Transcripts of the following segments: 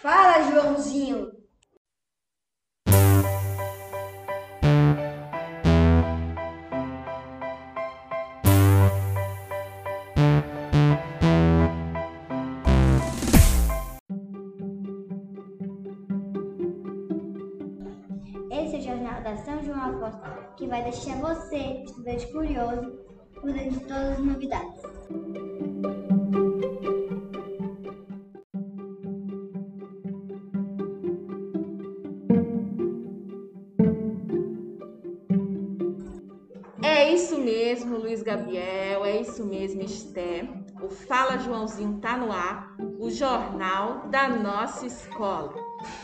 Fala, Joãozinho. Esse é o Jornal da São João Aposto, que vai deixar você, estudante curioso, por dentro de todas as novidades. É isso mesmo, Luiz Gabriel, é isso mesmo, Esther. O Fala Joãozinho tá no ar, o jornal da nossa escola.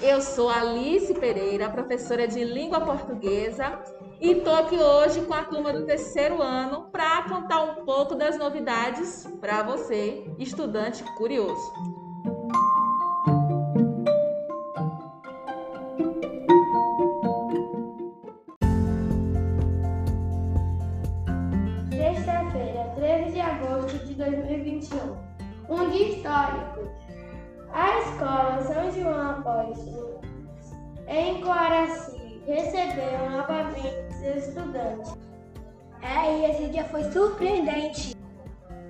Eu sou Alice Pereira, professora de língua portuguesa, e tô aqui hoje com a turma do terceiro ano para contar um pouco das novidades para você, estudante curioso. Histórico. A escola São João Apóstolo, em Coaraci, recebeu novamente seus estudantes. É, e esse dia foi surpreendente.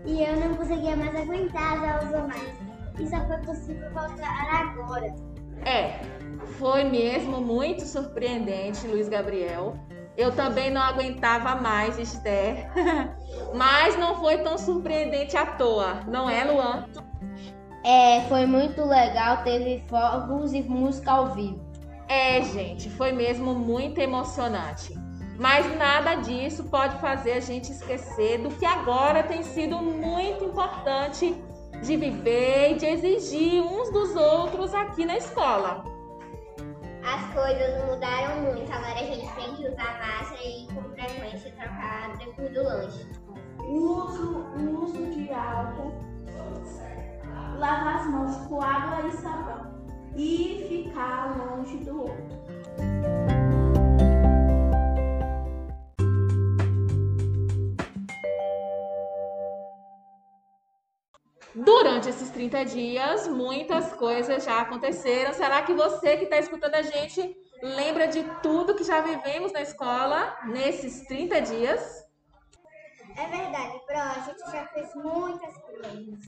E eu não conseguia mais aguentar as aulas online. E só foi possível voltar agora. É, foi mesmo muito surpreendente, Luiz Gabriel. Eu também não aguentava mais, Esther. Mas não foi tão surpreendente à toa, não é, Luan? É, foi muito legal, teve fogos e música ao vivo. É, gente, foi mesmo muito emocionante. Mas nada disso pode fazer a gente esquecer do que agora tem sido muito importante de viver e de exigir uns dos outros aqui na escola. As coisas mudaram muito. Agora a gente tem que usar máscara e com frequência trocar depois do lanche. Uso, uso de álcool, lavar as mãos com água e sabão e ficar longe do outro. Durante esses 30 dias, muitas coisas já aconteceram. Será que você que está escutando a gente lembra de tudo que já vivemos na escola nesses 30 dias? É verdade, Pro, a gente já fez muitas coisas.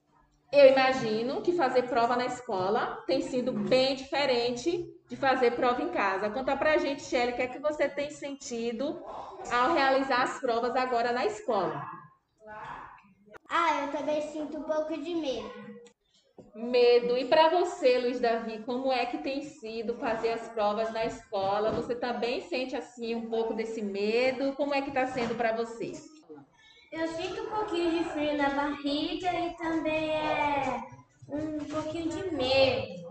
Eu imagino que fazer prova na escola tem sido bem diferente de fazer prova em casa. Conta pra gente, Shelly, o que é que você tem sentido ao realizar as provas agora na escola? Ah, eu também sinto um pouco de medo. Medo. E para você, Luiz Davi, como é que tem sido fazer as provas na escola? Você também sente assim um pouco desse medo? Como é que está sendo para você? Eu sinto um pouquinho de frio na barriga e também é um pouquinho de medo,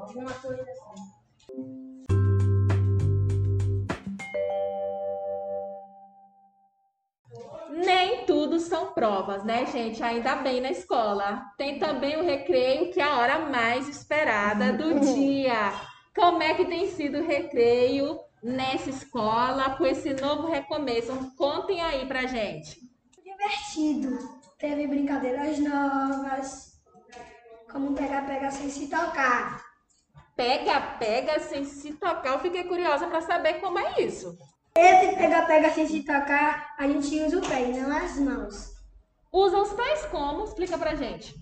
provas, né, gente? Ainda bem na escola. Tem também o recreio, que é a hora mais esperada do dia. Como é que tem sido o recreio nessa escola com esse novo recomeço? Contem aí pra gente. Divertido. Teve brincadeiras novas. Como pega-pega sem se tocar. Pega, pega sem se tocar. Eu fiquei curiosa para saber como é isso. Esse pega-pega sem se tocar, a gente usa o pé e não as mãos. Usa os pés como? Explica pra gente.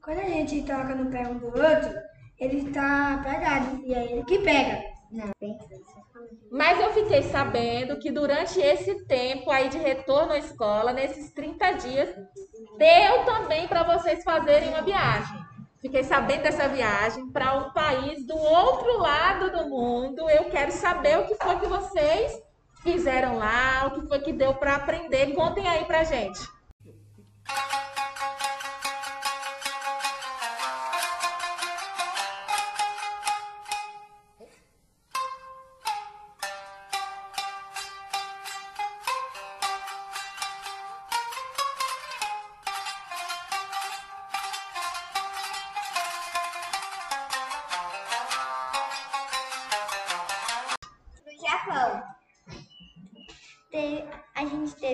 Quando a gente toca no pé um do outro, ele tá pegado e é ele que pega. Mas eu fiquei sabendo que durante esse tempo aí de retorno à escola, nesses 30 dias, deu também para vocês fazerem uma viagem. Fiquei sabendo dessa viagem para um país do outro lado do mundo. Eu quero saber o que foi que vocês fizeram lá, o que foi que deu para aprender. Contem aí pra gente. you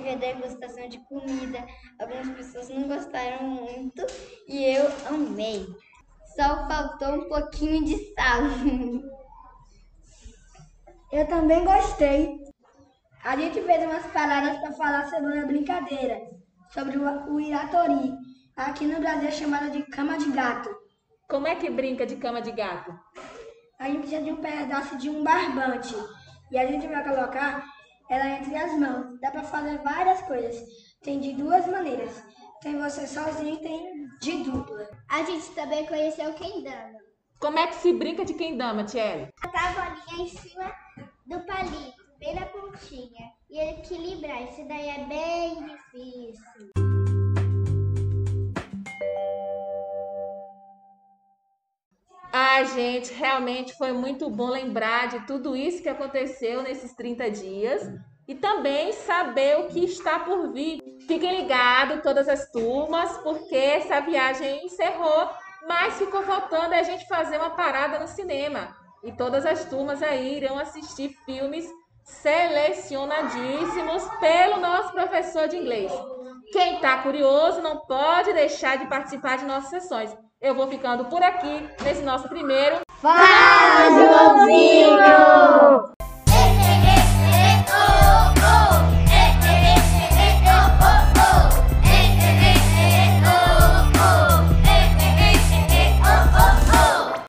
teve a degustação de comida. Algumas pessoas não gostaram muito e eu amei. Só faltou um pouquinho de sal. Eu também gostei. A gente fez umas paradas para falar sobre uma brincadeira, sobre o, iratori. Aqui no Brasil é chamada de cama de gato. Como é que brinca de cama de gato? A gente precisa de um pedaço de um barbante e a gente vai colocar ela entre as mãos. Dá para fazer várias coisas. Tem de duas maneiras. Tem você sozinho e tem de dupla. A gente também conheceu quem dama. Como é que se brinca de quem dama, Tiele? Botar a bolinha em cima do palito, bem na pontinha. E equilibrar. Isso daí é bem difícil. Gente, realmente foi muito bom lembrar de tudo isso que aconteceu nesses 30 dias e também saber o que está por vir. Fiquem ligados, todas as turmas, porque essa viagem encerrou, mas ficou faltando a gente fazer uma parada no cinema. E todas as turmas aí irão assistir filmes selecionadíssimos pelo nosso professor de inglês. Quem está curioso não pode deixar de participar de nossas sessões. Eu vou ficando por aqui nesse nosso primeiro Faz, Joãozinho!